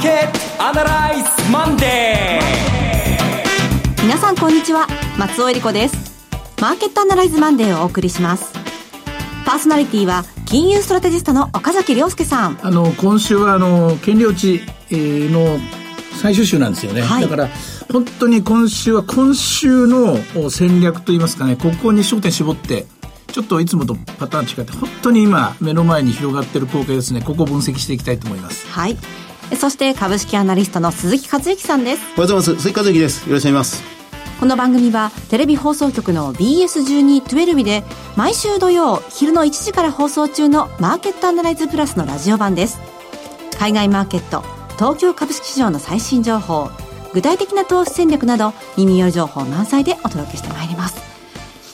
ーケットアナライズマンデー。皆さんこんにちは。松尾英里子です。マーケットアナライズマンデーをお送りします。パーソナリティは金融ストラテジストの岡崎良介さん。あの今週はあの権利落ちの最終週なんですよね、はい、だから本当に今週は今週の戦略といいますかねここに焦点絞ってちょっといつもとパターン違って本当に今目の前に広がっている光景ですね。ここを分析していきたいと思います。はいそして株式アナリストの鈴木和之さんです。おはようございます。鈴木和之です。よろしくお願いします。この番組はテレビ放送局の BS1212 で毎週土曜昼の1時から放送中のマーケットアナライズプラスのラジオ版です。海外マーケット東京株式市場の最新情報具体的な投資戦略など耳寄り情報満載でお届けしてまいります。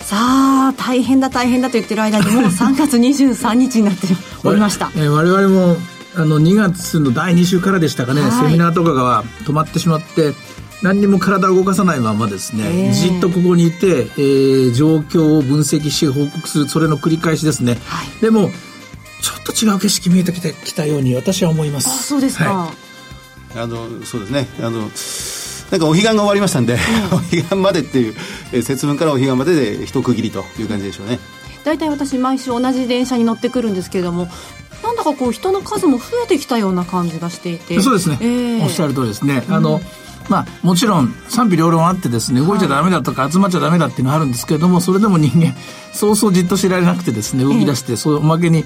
さあ大変だ大変だと言ってる間にもう3月23日になっておりました、えー、我々もあの2月の第2週からでしたかね、はい、セミナーとかが止まってしまって何にも体を動かさないままですね、えー、じっとここにいて、えー、状況を分析し報告するそれの繰り返しですね、はい、でもちょっと違う景色見えてきてきたように私は思います。あそうですか、はい、あのそうですね。あのなんかお彼岸が終わりましたんで、うん、お彼岸までっていう、えー、節分からお彼岸までで一区切りという感じでしょうね。大体私毎週同じ電車に乗ってくるんですけれどもなんだかこう人の数も増えてきたような感じがしていて。そうですね、えー、おっしゃる通りですね、あの、まあ、もちろん賛否両論あってですね動いちゃダメだとか集まっちゃダメだっていうのはあるんですけれどもそれでも人間そうそうじっと知られなくてですね動き出して、そうおまけに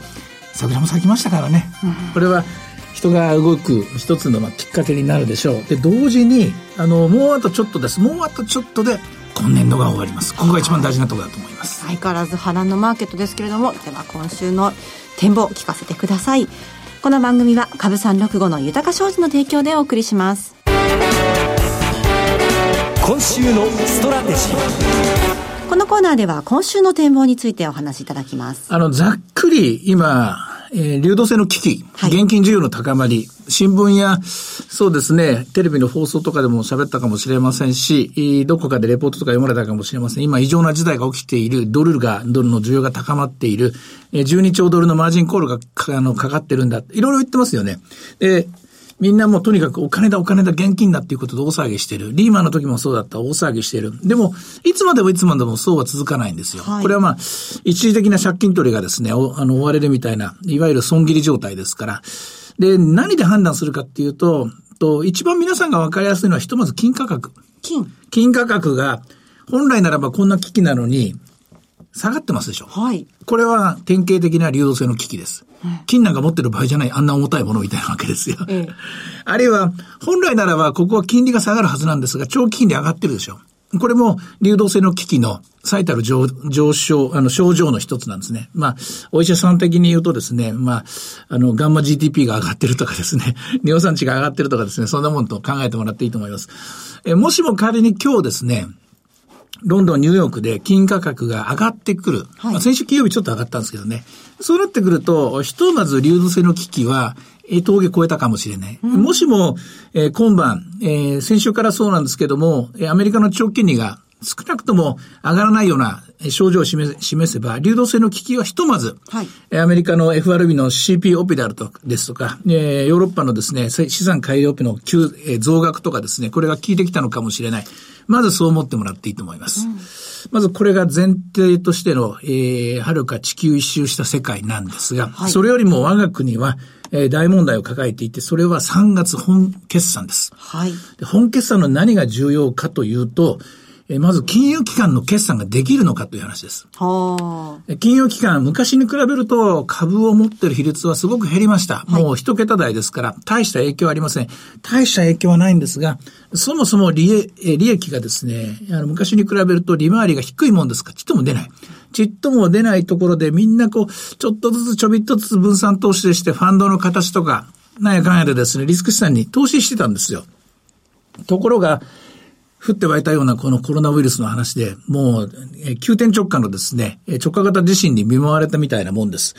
桜も咲きましたからね、これは人が動く一つのまあきっかけになるでしょう。で同時にあのもうあとちょっとです。もうあとちょっとで今年度が終わります。ここが一番大事なところだと思います。相変わらず波乱のマーケットですけれどもでは今週の展望を聞かせてください。この番組は株三六五の豊か商事の提供でお送りします。今週のストラテジー。このコーナーでは今週の展望についてお話しいただきます。あのざっくり今えー、流動性の危機、現金需要の高まり、新聞や、そうですね、テレビの放送とかでも喋ったかもしれませんし、どこかでレポートとか読まれたかもしれません。今、異常な事態が起きている、ドルが、ドルの需要が高まっている、えー、12兆ドルのマージンコールがかあのかかってるんだ。いろいろ言ってますよね。で、みんなもうとにかくお金だお金だ現金だっていうことで大騒ぎしてる。リーマンの時もそうだった大騒ぎしてる。でも、いつまでもいつまでもそうは続かないんですよ。はい、これはまあ、一時的な借金取りがですね、おあの、追われるみたいな、いわゆる損切り状態ですから。で、何で判断するかっていうと、と、一番皆さんが分かりやすいのは、ひとまず金価格。金金価格が、本来ならばこんな危機なのに、下がってますでしょ。はい。これは典型的な流動性の危機です。金なんか持ってる場合じゃない、あんな重たいものみたいなわけですよ。ええ、あるいは、本来ならば、ここは金利が下がるはずなんですが、長期金利上がってるでしょ。これも流動性の危機の最たる上上昇、あの、症状の一つなんですね。まあ、お医者さん的に言うとですね、まあ、あの、ガンマ GTP が上がってるとかですね、尿酸値が上がってるとかですね、そんなもんと考えてもらっていいと思います。え、もしも仮に今日ですね、ロンドン、ニューヨークで金価格が上がってくる。はい、まあ、先週金曜日ちょっと上がったんですけどね。そうなってくると、ひとまず流動性の危機は、え峠越えたかもしれない。うん、もしも、えー、今晩、えー、先週からそうなんですけども、アメリカの長期金利が少なくとも上がらないような症状を示示せば、流動性の危機はひとまず、はい、アメリカの FRB の CP オペであるとですとか、えー、ヨーロッパのですね、資産改良オペの急、えー、増額とかですね、これが効いてきたのかもしれない。まずそう思ってもらっていいと思います。うん、まずこれが前提としての、えー、はるか地球一周した世界なんですが、はい、それよりも我が国は、えー、大問題を抱えていて、それは3月本決算です。はい。本決算の何が重要かというと、えまず金融機関の決算ができるのかという話です。金融機関、昔に比べると株を持ってる比率はすごく減りました。はい、もう一桁台ですから、大した影響はありません。大した影響はないんですが、そもそも利益利益がですね、あの昔に比べると利回りが低いもんですから、ちっとも出ない。ちっとも出ないところでみんなこう、ちょっとずつちょびっとずつ分散投資でしてファンドの形とか、なんやかんやでですね、リスク資産に投資してたんですよ。ところが、降って湧いたようなこのコロナウイルスの話で、もう、急転直下のですね、直下型地震に見舞われたみたいなもんです。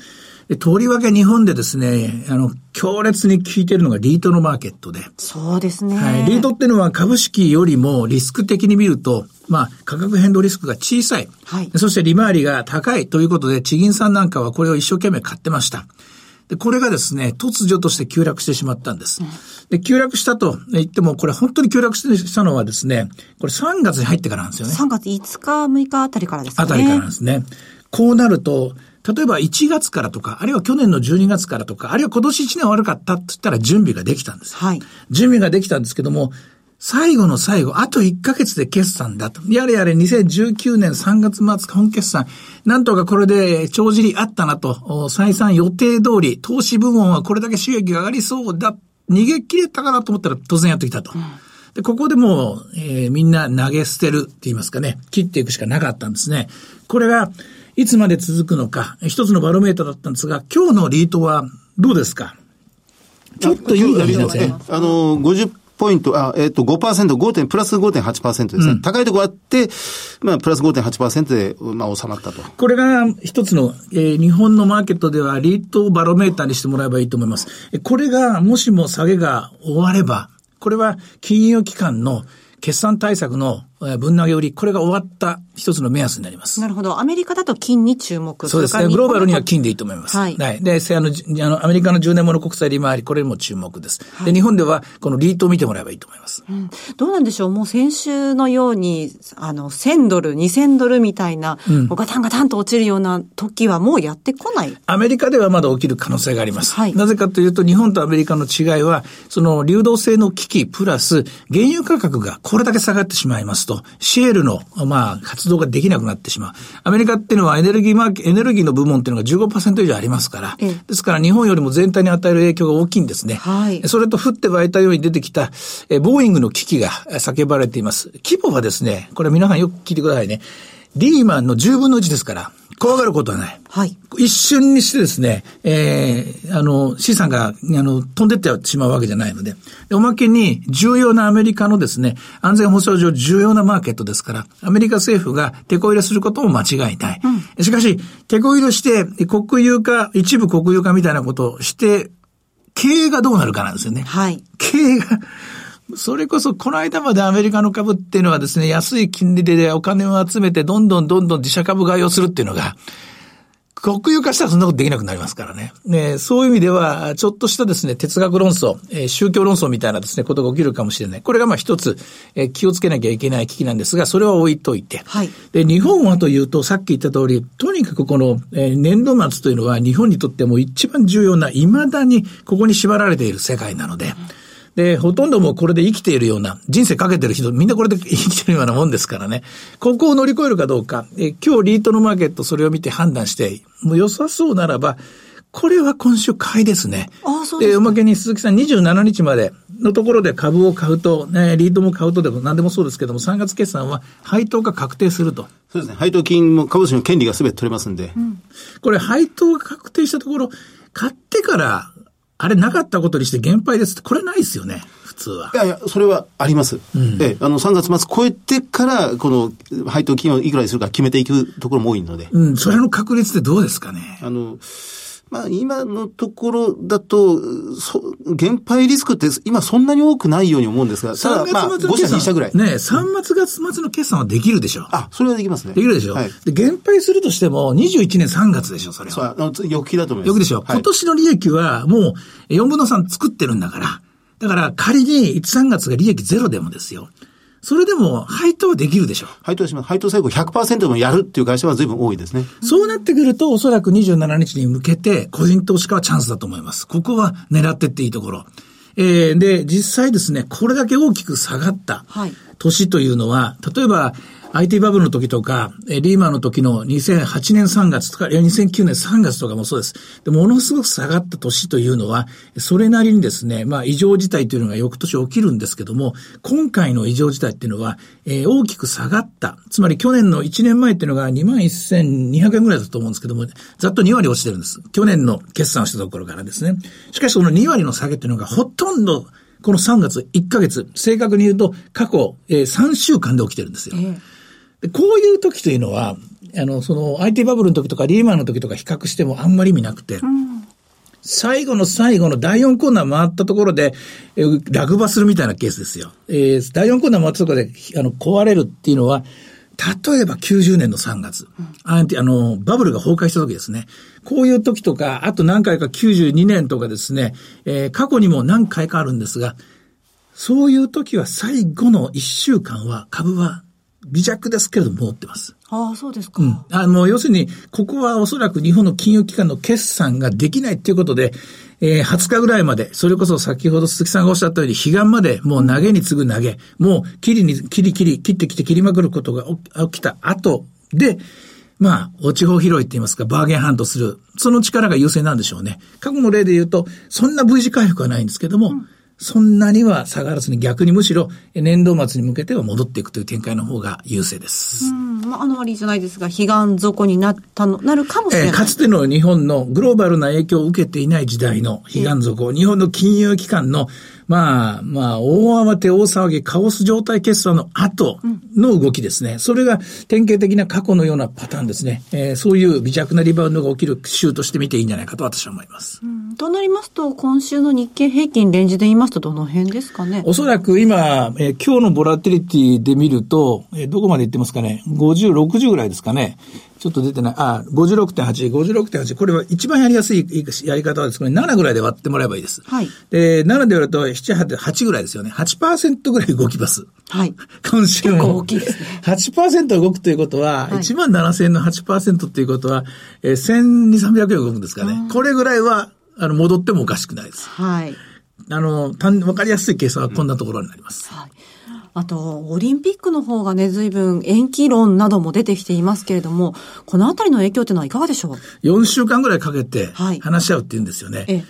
で、とりわけ日本でですね、あの、強烈に効いているのがリートのマーケットで。そうですね。はい。リートっていうのは株式よりもリスク的に見ると、まあ、価格変動リスクが小さい。はい。そして利回りが高いということで、地銀さんなんかはこれを一生懸命買ってました。で、これがですね、突如として急落してしまったんです。で、急落したと言っても、これ本当に急落したのはですね、これ3月に入ってからなんですよね。3月5日、6日あたりからですね。あたりからなんですね。こうなると、例えば1月からとか、あるいは去年の12月からとか、あるいは今年1年悪かったって言ったら準備ができたんです。はい。準備ができたんですけども、最後の最後、あと1ヶ月で決算だと。やれやれ2019年3月末本決算、なんとかこれで帳尻あったなと、採算予定通り、投資部門はこれだけ収益が上がりそうだ、逃げ切れたかなと思ったら突然やってきたと。うんで、ここでもう、えー、みんな投げ捨てるって言いますかね、切っていくしかなかったんですね。これが、いつまで続くのか、一つのバロメーターだったんですが、今日のリートはどうですか？ちょっといい感じなんですね。あの、50ポイント、あ、えっ、ー、と、5%、5点、プラス5.8%ですね。うん、高いところあって、まあ、プラス5.8%で、まあ、収まったと。これが一つの、えー、日本のマーケットではリートバロメーターにしてもらえばいいと思います。これが、もしも下げが終われば、これは金融機関の決算対策の分投げ売り、これが終わった一つの目安になります。なるほど。アメリカだと金に注目そうですね。グローバルには金でいいと思います。はい。はい、で、あの、あの、アメリカの10年もの国債利回り、これも注目です。はい、で、日本ではこのリートを見てもらえばいいと思います。うん。どうなんでしょうもう先週のように、あの、1000ドル、2000ドルみたいな、うん、ガタンガタンと落ちるような時はもうやってこないアメリカではまだ起きる可能性があります。はい。なぜかというと、日本とアメリカの違いは、その流動性の危機プラス、原油価格がこれだけ下がってしまいますと、シェールのの、まあ、活動ができなくなってしまう。アメリカっていうのはエネルギーマーケ、エネルギーの部門っていうのが15%以上ありますから、ですから日本よりも全体に与える影響が大きいんですね。はい。それと降って湧いたように出てきた、えボーイングの危機が叫ばれています。規模はですね、これ皆さんよく聞いてくださいね。リーマンの10分の1ですから、怖がることはない。はい。一瞬にしてですね、ええー、あの、資産が、あの、飛んでってしまうわけじゃないので。で、おまけに、重要なアメリカのですね、安全保障上重要なマーケットですから、アメリカ政府が手こ入れすることも間違いない。うん、しかし、手こ入れして、国有化、一部国有化みたいなことをして、経営がどうなるかなんですよね。はい。経営が、それこそこの間までアメリカの株っていうのはですね、安い金利でお金を集めてどんどんどんどん自社株買いをするっていうのが、国有化したらそんなことできなくなりますからね。ねそういう意味では、ちょっとしたですね、哲学論争、えー、宗教論争みたいなですね、ことが起きるかもしれない。これがまあ一つ、えー、気をつけなきゃいけない危機なんですが、それは置いといて。はい。で、日本はというと、さっき言った通り、とにかくこの、えー、年度末というのは日本にとっても一番重要な、未だにここに縛られている世界なので、うんで、ほとんどもこれで生きているような、人生かけてる人、みんなこれで 生きてるようなもんですからね。ここを乗り越えるかどうか、え今日リートのマーケットそれを見て判断して、もう良さそうならば、これは今週買いですね。ああ、そうです、おまけに鈴木さん27日までのところで株を買うと、ね、リードも買うとでも何でもそうですけども、3月決算は配当が確定すると。そうですね。配当金も株主の権利が全て取れますんで。うん、これ配当が確定したところ、買ってからあれなかったことにして減配ですって、これないですよね。普通は。いやいや、それはあります。うん、えあの、3月末超えてから、この、配当金をいくらにするか決めていくところも多いので。うん、それの確率ってどうですかね。あの、まあ、今のところだと、そ、減配リスクって今そんなに多くないように思うんですが、ただ、まあ、5社2社ぐらい。ね3月月末の決算はできるでしょ。あ、それはできますね。できるでしょ。はい、で、減配するとしても、21年3月でしょ、それは。そう、翌期だと思います。翌でしょ。はい、今年の利益はもう4分の3作ってるんだから。だから仮に1、3月が利益ゼロでもですよ。それでも配当はできるでしょう。配当します。配当最後100%でもやるっていう会社は随分多いですね。そうなってくると、おそらく27日に向けて、個人投資家はチャンスだと思います。ここは狙ってっていいところ。えー、で、実際ですね、これだけ大きく下がった年というのは、例えば、IT バブルの時とか、リーマンの時の2008年3月とか、いや2009年3月とかもそうです。で、ものすごく下がった年というのは、それなりにですね、まあ異常事態というのが翌年起きるんですけども、今回の異常事態っていうのは、えー、大きく下がった。つまり去年の1年前っていうのが21,200円ぐらいだと思うんですけども、ざっと2割落ちてるんです。去年の決算をしたところからですね。しかしその2割の下げっていうのがほとんどこの3月1ヶ月、正確に言うと過去、えー、3週間で起きてるんですよ。えーこういう時というのは、あの、その IT バブルの時とかリーマンの時とか比較してもあんまり意味なくて、うん、最後の最後の第4コーナー回ったところで、えー、落馬するみたいなケースですよ。えー、第4コーナー回ったところで、あの、壊れるっていうのは、例えば90年の3月、あの、バブルが崩壊した時ですね。こういう時とか、あと何回か92年とかですね、えー、過去にも何回かあるんですが、そういう時は最後の1週間は株は微弱ですけれども戻ってます。ああ、そうですか。うん。あの、要するに、ここはおそらく日本の金融機関の決算ができないっていうことで、えー、20日ぐらいまで、それこそ先ほど鈴木さんがおっしゃったように、彼岸までもう投げに次ぐ投げ、もう切りに、切り切り、切ってきて切りまくることが起きた後で、まあ、落ち方拾いって言いますか、バーゲンハントする。その力が優勢なんでしょうね。過去の例で言うと、そんな V 字回復はないんですけども、うんそんなには下がらずに逆にむしろ年度末に向けては戻っていくという展開の方が優勢です。うん、まあ、あの割じゃないですが、悲願底になったの、なるかもしれない。えー、かつての日本のグローバルな影響を受けていない時代の悲願底、日本の金融機関のまあ、まあ、大慌て、大騒ぎ、カオス状態決算の後の動きですね。それが典型的な過去のようなパターンですね。えー、そういう微弱なリバウンドが起きる週として見ていいんじゃないかと私は思います。うん、となりますと、今週の日経平均レンジで言いますとどの辺ですかね？おそらく今、えー、今日のボラティリティで見ると、えー、どこまでいってますかね ?50、60ぐらいですかね？ちょっと出てない。あ、56.8、56.8。これは一番やりやすいやり方はですね、7ぐらいで割ってもらえばいいです。はい。で、7で割ると7、8、8ぐらいですよね。8%ぐらい動きます。はい。今週も。結構大きいですね。8%動くということは、はい、1万7000円の8%っていうことは、えー、1200、300円動くんですかね。これぐらいは、あの、戻ってもおかしくないです。はい。あの、わかりやすい計算はこんなところになります。うん、はい。あと、オリンピックの方がね、随分延期論なども出てきていますけれども、このあたりの影響というのはいかがでしょう ?4 週間ぐらいかけて話し合うって言うんですよね。はい、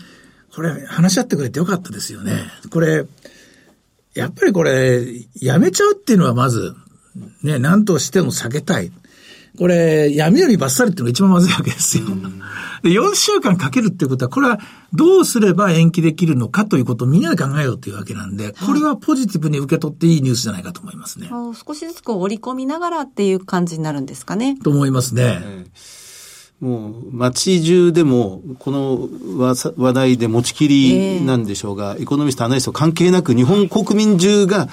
これ、話し合ってくれてよかったですよね。これ、やっぱりこれ、やめちゃうっていうのはまず、ね、何としても避けたい。これ、闇よりバッサリっていうのが一番まずいわけですよ。で、4週間かけるっていうことは、これはどうすれば延期できるのかということをみんなで考えようというわけなんで、これはポジティブに受け取っていいニュースじゃないかと思いますね。少しずつこう織り込みながらっていう感じになるんですかね。と思いますね。もう街中でもこの話題で持ちきりなんでしょうが、えー、エコノミスト、アナリスト関係なく日本国民中が、やっ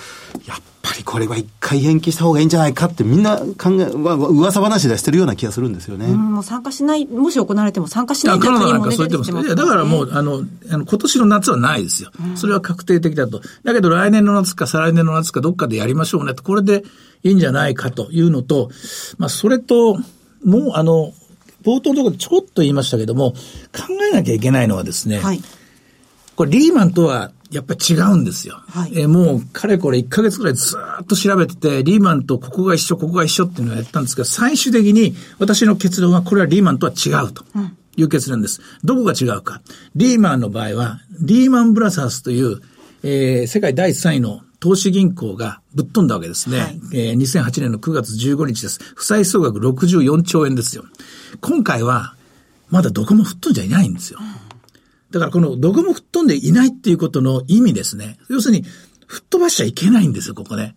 ぱりこれは一回延期した方がいいんじゃないかってみんな考え、噂話でしてるような気がするんですよね。もう参加しない、もし行われても参加しないという国も、ね、そう言ってます。いや、だからもう、あの、あの今年の夏はないですよ。それは確定的だと。だけど来年の夏か再来年の夏かどっかでやりましょうねと。これでいいんじゃないかというのと、まあ、それと、もう、あの、冒頭のところでちょっと言いましたけども、考えなきゃいけないのはですね、はい、これリーマンとはやっぱり違うんですよ。はい、えー、もう、かれこれ1ヶ月くらいずっと調べてて、リーマンとここが一緒、ここが一緒っていうのをやったんですけど、最終的に私の結論は、これはリーマンとは違うと。いう結論です。どこが違うか。リーマンの場合は、リーマンブラザースという、えー、世界第3位の投資銀行がぶっ飛んだわけですね。はい、えー、2008年の9月15日です。負債総額64兆円ですよ。今回は、まだどこも吹っ飛んじゃいないんですよ。だからこのどこも吹っ飛んでいないっていうことの意味ですね。要するに、吹っ飛ばしちゃいけないんですよ、ここね。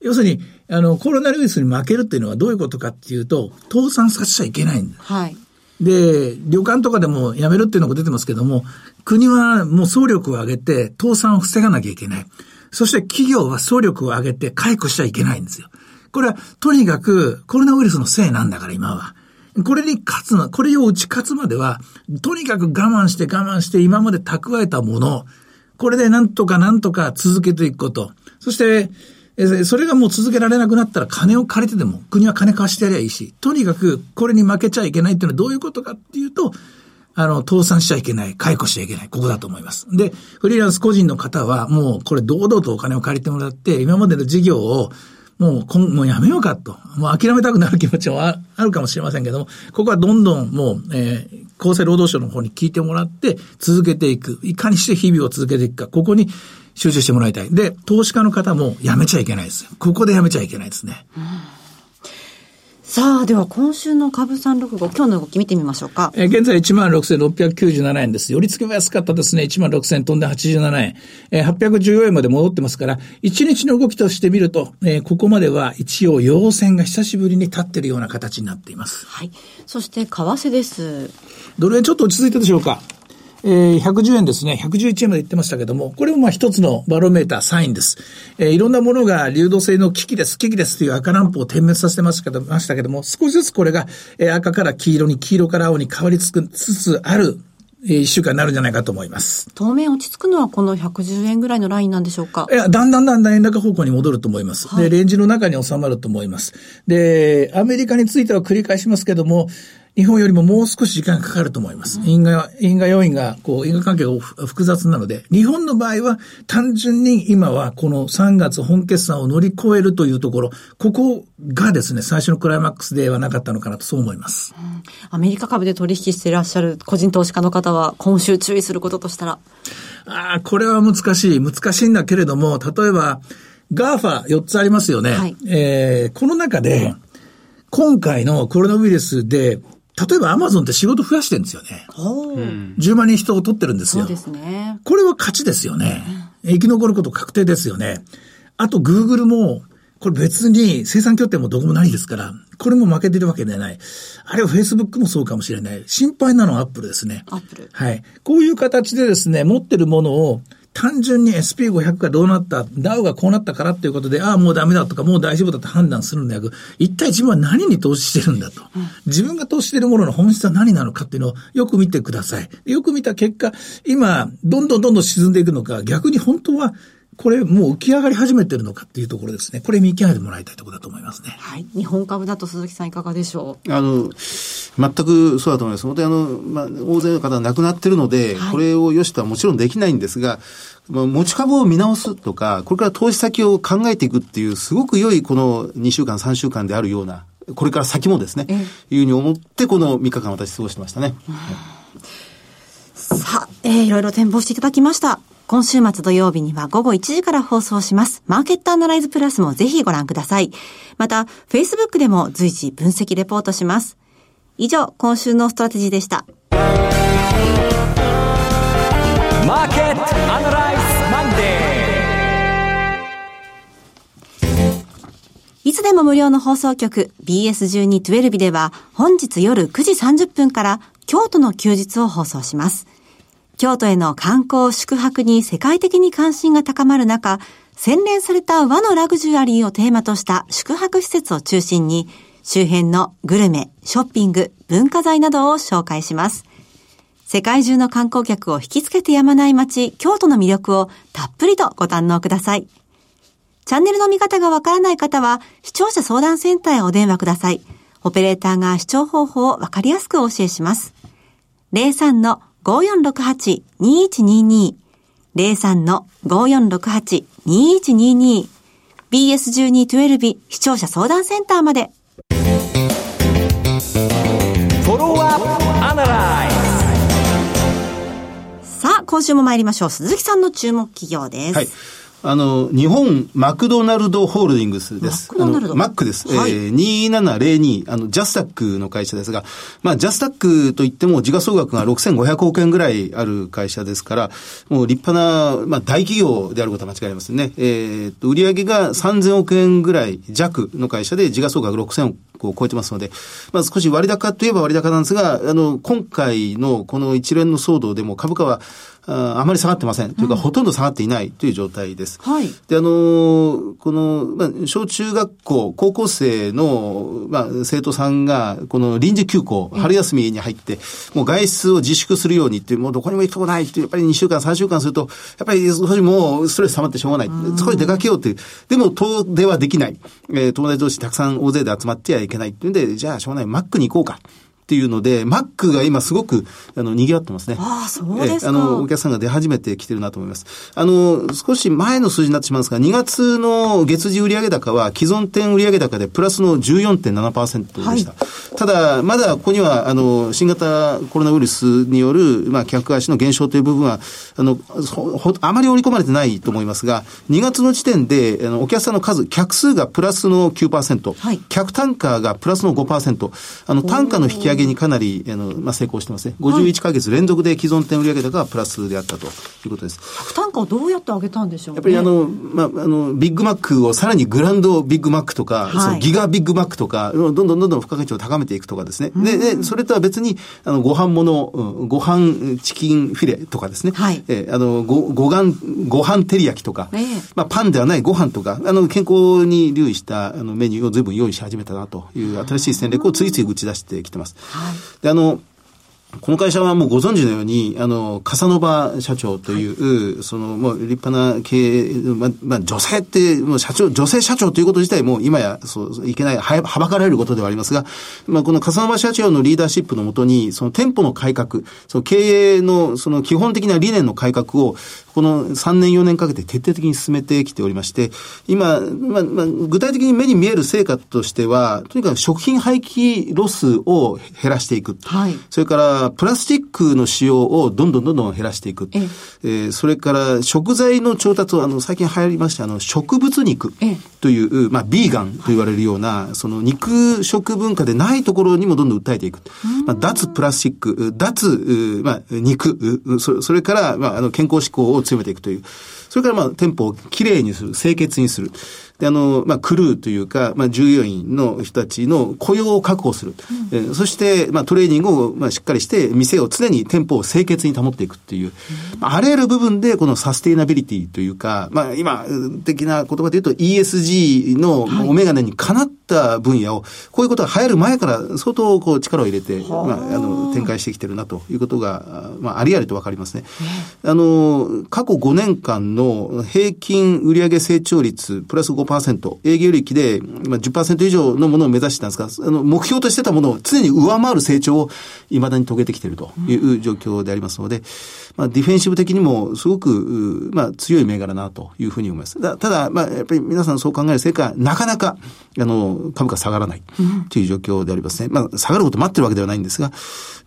要するに、あの、コロナウイルスに負けるっていうのはどういうことかっていうと、倒産させちゃいけないんです。はい。で、旅館とかでもやめるっていうのが出てますけども、国はもう総力を挙げて倒産を防がなきゃいけない。そして企業は総力を挙げて解雇しちゃいけないんですよ。これはとにかくコロナウイルスのせいなんだから今は。これに勝つの、これを打ち勝つまでは、とにかく我慢して我慢して今まで蓄えたもの、これでなんとかなんとか続けていくこと。そして、それがもう続けられなくなったら金を借りてでも国は金貸してやりゃいいし、とにかくこれに負けちゃいけないっていうのはどういうことかっていうと、あの、倒産しちゃいけない、解雇しちゃいけない、ここだと思います。で、フリーランス個人の方はもうこれ堂々とお金を借りてもらって、今までの事業をもう、こん、もうやめようかと。もう諦めたくなる気持ちもあるかもしれませんけども、ここはどんどんもう、えー、厚生労働省の方に聞いてもらって、続けていく。いかにして日々を続けていくか。ここに集中してもらいたい。で、投資家の方もやめちゃいけないです。ここでやめちゃいけないですね。うんさあ、では今週の株三六五、今日の動き見てみましょうか。えー、現在16,697円です。寄り付きは安かったですね。16,000飛んで87円。えー、814円まで戻ってますから、1日の動きとして見ると、えー、ここまでは一応陽線が久しぶりに立っているような形になっています。はい。そして為替です。ドル円ちょっと落ち着いたでしょうか？えー、110円ですね、111円まで言ってましたけども、これもまあ一つのバロメーター、サインです。えー、いろんなものが流動性の危機です、危機ですという赤ランプを点滅させてましたけどましたけども、少しずつこれが、えー、赤から黄色に、黄色から青に変わりつつある一週間になるんじゃないかと思います。当面落ち着くのはこの110円ぐらいのラインなんでしょうか？いや、だんだんだんだん円高方向に戻ると思います。はい、で、レンジの中に収まると思います。で、アメリカについては繰り返しますけども、日本よりももう少し時間がかかると思います。因果、因果要因が、こう、因果関係が複雑なので、日本の場合は単純に今はこの3月本決算を乗り越えるというところ、ここがですね、最初のクライマックスではなかったのかなとそう思います。うん、アメリカ株で取引していらっしゃる個人投資家の方は、今週注意することとしたら？ああ、これは難しい。難しいんだけれども、例えば、 GAFA 4つありますよね。はい、えー、この中で、今回のコロナウイルスで例えばアマゾンって仕事増やしてるんですよね。10万人人を取ってるんですよ。そうですね。これは勝ちですよね。生き残ること確定ですよね。あと、グーグルも、これ別に生産拠点もどこもないですから、これも負けてるわけではない。あるいは Facebook もそうかもしれない。心配なのはアップルですね。アップル。はい。こういう形でですね、持ってるものを単純に SP500 がどうなった、ダウがこうなったからっていうことで、ああ、もうダメだとか、もう大丈夫だと判断するんではなく、一体自分は何に投資してるんだと。自分が投資しているものの本質は何なのかっていうのをよく見てください。よく見た結果、今、どんどんどんどん沈んでいくのか、逆に本当はこれもう浮き上がり始めてるのかっていうところですね。これ見極めてもらいたいところだと思いますね。はい。日本株だと鈴木さんいかがでしょう？あの、全くそうだと思います。本当にあの、まあ、大勢の方が亡くなってるので、はい、これをよしとはもちろんできないんですが、まあ、持ち株を見直すとか、これから投資先を考えていくっていう、すごく良いこの2週間、3週間であるような、これから先もですね、いうふうに思って、この3日間私過ごしてましたね。さあ、えー、いろいろ展望していただきました。今週末土曜日には午後1時から放送します。マーケットアナライズプラスもぜひご覧ください。また、Facebook でも随時分析レポートします。以上、今週のストラテジーでした。マーケットアナライズマンデーいつでも無料の放送局 BS1212 では本日夜9時30分から京都の休日を放送します。京都への観光宿泊に世界的に関心が高まる中、洗練された和のラグジュアリーをテーマとした宿泊施設を中心に、周辺のグルメ、ショッピング、文化財などを紹介します。世界中の観光客を引きつけてやまない街、京都の魅力をたっぷりとご堪能ください。チャンネルの見方がわからない方は、視聴者相談センターへお電話ください。オペレーターが視聴方法をわかりやすくお教えします。03-5468-2122 03-5468-2122 BS1212 視聴者相談センターまで。さあ、今週も参りましょう。鈴木さんの注目企業です。はい。あの、日本マクドナルドホールディングスです。マクドナルドマックです。はい、えー、2702、あの、ジャスタックの会社ですが、まあ、ジャスタックといっても時価総額が6500億円ぐらいある会社ですから、もう立派な、まあ、大企業であることは間違いありませんね。えー、と、売上が3000億円ぐらい弱の会社で時価総額6000億を超えてますので、まあ、少し割高といえば割高なんですが、あの、今回のこの一連の騒動でも株価はああまり下がってません。というか、ほとんど下がっていないという状態です。はい。で、あの、この、まあ、小中学校、高校生の、まあ、生徒さんが、この臨時休校、春休みに入って、もう外出を自粛するようにっていう、もうどこにも行くとこないっていう、やっぱり2週間、3週間すると、やっぱり少しもうストレス溜まってしょうがない。少し出かけようっていう。でも、遠出はできない。えー、友達同士たくさん大勢で集まってはいけないっていうんで、じゃあしょうがない。マックに行こうか。っていうので、マックが今すごく、あの、賑わってますね。ああ、そうですか。あの、お客さんが出始めてきてるなと思います。あの、少し前の数字になってしまうんですが、2月の月次売上高は既存店売上高でプラスの14.7%でした。はい、ただ、まだここには、あの、新型コロナウイルスによる、まあ、客足の減少という部分は、あの、あまり織り込まれてないと思いますが、2月の時点で、あの、お客さんの数、客数がプラスの9%、はい、客単価がプラスの5%、あの、単価の引き上げげにかなり、あの、まあ、成功してますね。51ヶ月連続で既存店売上高がプラスであったということです。負担価をどうやって上げたんでしょう、ね、やっぱりあの、まあ、あの、ビッグマックをさらにグランドビッグマックとか、はい、そのギガビッグマックとか、どんどんどんどん付加価値を高めていくとかですね。で、で、それとは別に、あの、ご飯もの、ご飯チキンフィレとかですね。はい。えー、あの、ご、ご飯、ご飯照り焼きとか、えー、まあ、パンではないご飯とか、あの、健康に留意したあのメニューを随分用意し始めたなという新しい戦略を次々打ち出してきてます。はい、で、あの、この会社はもうご存知のように、あの、カサノバ社長という、はい、その、もう立派な経営、まあ、まあ、女性って、もう社長、女性社長ということ自体も今や、そう、いけない、は、はばかられることではありますが、まあ、このカサノバ社長のリーダーシップのもとに、その店舗の改革、その経営の、その基本的な理念の改革を、この3年4年かけて徹底的に進めてきておりまして、今、まあ、まあ、具体的に目に見える成果としては、とにかく食品廃棄ロスを減らしていく。はい。それから、プラスチックの使用をどんどんどんどん減らしていく。ええー、それから食材の調達を、あの、最近流行りました、あの、植物肉という、まあ、ビーガンと言われるような、その肉食文化でないところにもどんどん訴えていく。まあ、脱プラスチック、脱、まあ、肉、そそれから、まあ、あの、健康志向を強めていくという。それからまあ店舗をきれいにする、清潔にする。で、あの、まあ、クルーというか、まあ、従業員の人たちの雇用を確保する。うん、そして、まあ、トレーニングを、まあ、しっかりして、店を常に店舗を清潔に保っていくっていう、うん、まあ、あらゆる部分で、このサステイナビリティというか、まあ、今、的な言葉で言うと ESG のお眼鏡にかなった分野を、こういうことが流行る前から相当こう力を入れて、まあ、あの、展開してきてるなということが、まあ、ありありとわかりますね。あの、過去5年間の平均売上成長率、プラス5% 10%、営業利益で、まあ、10%以上のものを目指してたんですが、あの、目標としてたものを常に上回る成長を未だに遂げてきているという状況でありますので、まあ、ディフェンシブ的にもすごく、まあ、強い銘柄なというふうに思います。ただ、まあ、やっぱり皆さんそう考えるせいか、なかなか、あの、株価下がらないという状況でありますね。まあ、下がること待ってるわけではないんですが、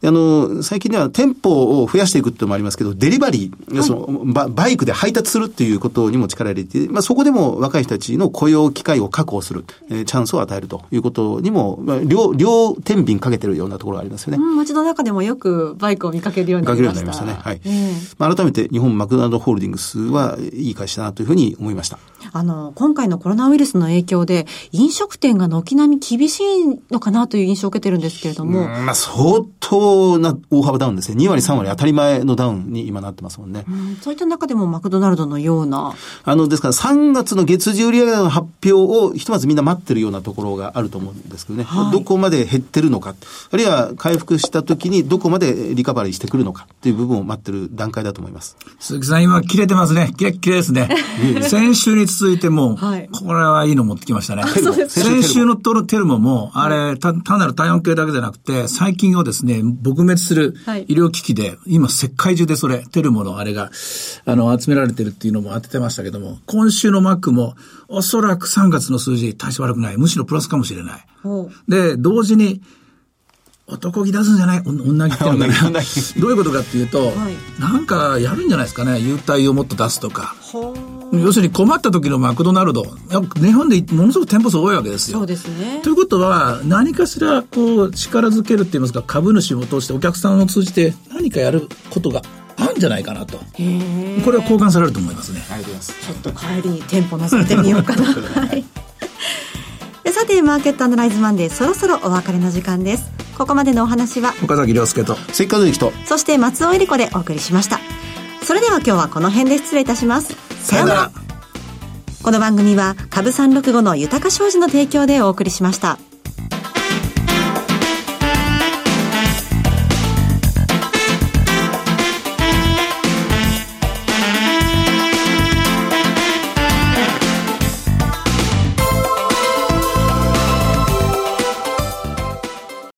あの、最近では店舗を増やしていくっていうのもありますけど、デリバリー、はい、そのババイクで配達するっていうことにも力を入れて、まあ、そこでも若い人たちの雇用機会を確保する、えー、チャンスを与えるということにも、まあ、両、両天秤かけてるようなところがありますよね。うん、街の中でもよくバイクを見かけるようになりました。見かけるようになりましたね。はい。えー、まあ、改めて日本マクドナルドホールディングスはいい会社だなというふうに思いました。あの、今回のコロナウイルスの影響で、飲食店が軒並み厳しいのかなという印象を受けてるんですけれども。まあ、相当な大幅ダウンですね。2割、3割当たり前のダウンに今なってますもんね。うん、そういった中でもマクドナルドのような。あの、ですから3月の月次売上の発表をひとまずみんな待ってるようなところがあると思うんですけどね。はい、どこまで減ってるのか、あるいは回復した時にどこまでリカバリーしてくるのかっていう部分を待ってる段階だと思います。鈴木さん今切れてますね。キレッキレですね。先週に続いても、はい、これはいいの持ってきましたね。先週のトルテルモも、あれ、単なる体温計だけじゃなくて、最近をですね、撲滅する医療機器で、今世界中でそれ、テルモのあれが、あの、集められてるっていうのも当ててましたけども、今週のマックも、おそらく3月の数字、大して悪くない。むしろプラスかもしれない。で、同時に、男気出すんじゃない？女気ってのかな？どういうことかっていうと、はい、なんかやるんじゃないですかね？優待をもっと出すとか。要するに困った時のマクドナルド。日本でものすごく店舗数多いわけですよ。そうですね。ということは何かしらこう力づけるって言いますか？株主を通してお客さんを通じて何かやることがあるんじゃないかなと。これは交換されると思いますね。ありがとうございます。ちょっと帰りに店舗なさってみようかな。はい。さてマーケットアナライズマンデーそろそろお別れの時間ですここまでのお話は岡崎亮介と関和之とそして松尾恵理子でお送りしました。それでは今日はこの辺で失礼いたします。さようなら。この番組は株三六五の豊か商事の提供でお送りしました。